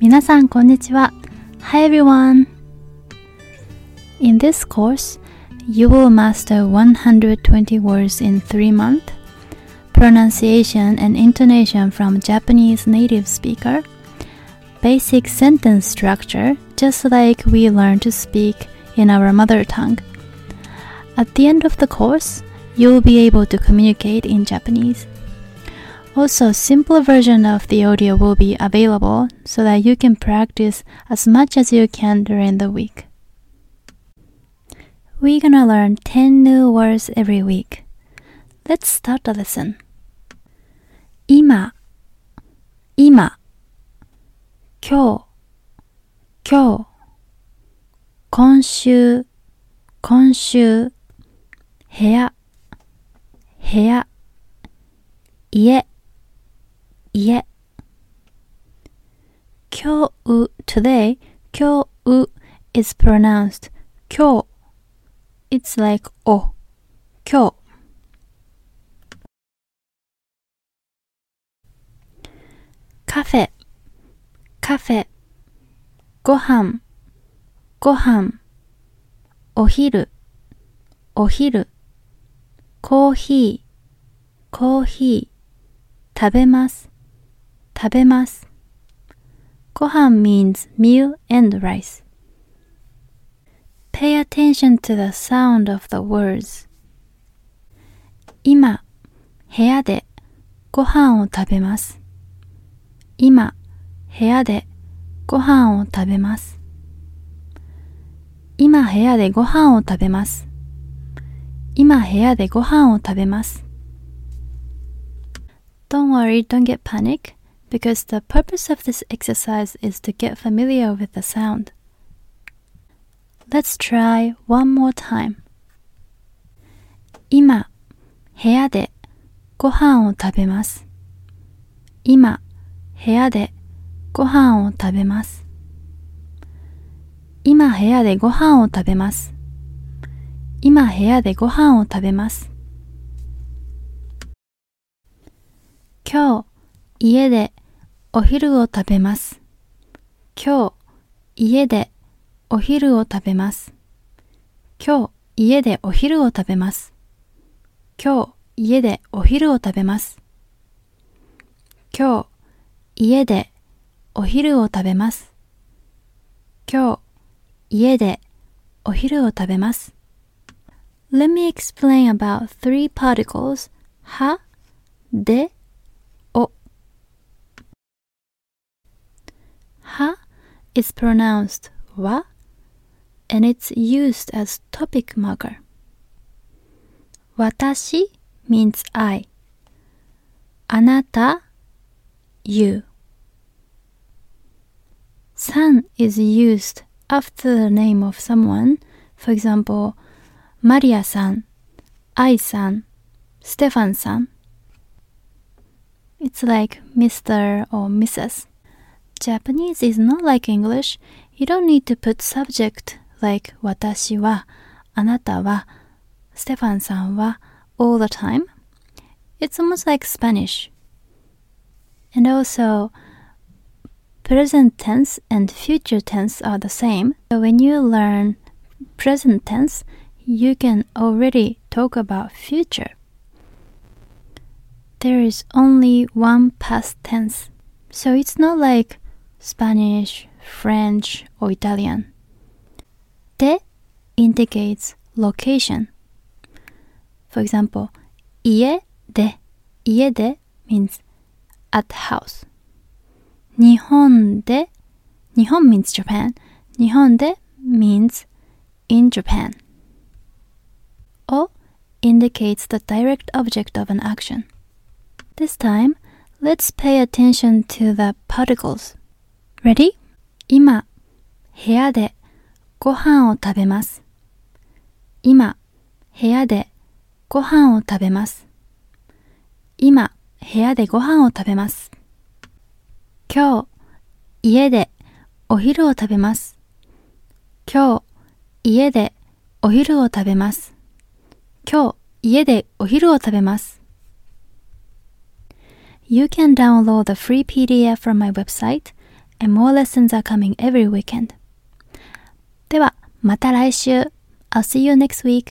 皆さんこんにちは。Hi everyone! In this course, you will master 120 words in 3 months, pronunciation and intonation from Japanese native speaker, basic sentence structure just like we learn to speak in our mother tongue. At the end of the course, you will be able to communicate in Japanese. Also, simpler version of the audio will be available so that you can practice as much as you can during the week. We're gonna learn 10 new words every week. Let's start the lesson. 今、今、今日、今日、今週、今週、部屋、部屋、家、 家。今日 today 今日 is pronounced 今日 It's like お今日カフェ。カフェ。ご飯。ご飯。お昼。お昼。コーヒー。コーヒー。食べます。食べます。ご飯 means meal and rice. Pay attention to the sound of the words. 今、部屋でご飯を食べます。今、部屋でご飯を食べます。今部屋でご飯を食べます。今部屋でご飯を食べます。Don't worry, don't get panic. Because the purpose of this exercise is to get familiar with the sound. Let's try one more time. 今、部屋でご飯を食べます。今、部屋でご飯を食べます。今、部屋でご飯を食べます。今、部屋でご飯を食べます。今日、家でお昼を食べます。今日、家でお昼を食べます。今日、家でお昼を食べます。今日、家でお昼を食べます。今日、家でお昼を食べます。今日、家でお昼を食べます。Let me explain about three particles は、で、is pronounced wa and it's used as topic marker. Watashi means I. Anata, you. San is used after the name of someone. For example, Maria san, I san, Stefan san. It's like Mr. or Mrs. Japanese is not like English. You don't need to put subject like 私は、あなたは、ステファンさんは all the time. It's almost like Spanish. And also, present tense and future tense are the same. So when you learn present tense, you can already talk about future. There is only one past tense. So it's not like Spanish, French, or Italian. De indicates location. For example, ie de, ie de means at house. Nihon de, Nihon means Japan. Nihon de means in Japan. O indicates the direct object of an action. This time, let's pay attention to the particles. Ready? 今、部屋でご飯を食べます。今、部屋でご飯を食べます。今、部屋でご飯を食べます。今日、家でお昼を食べます。今日、家でお昼を食べます。今日、家でお昼を食べます。You can download the free PDF from my website and more lessons are coming every weekend. では、また来週。I'll see you next week.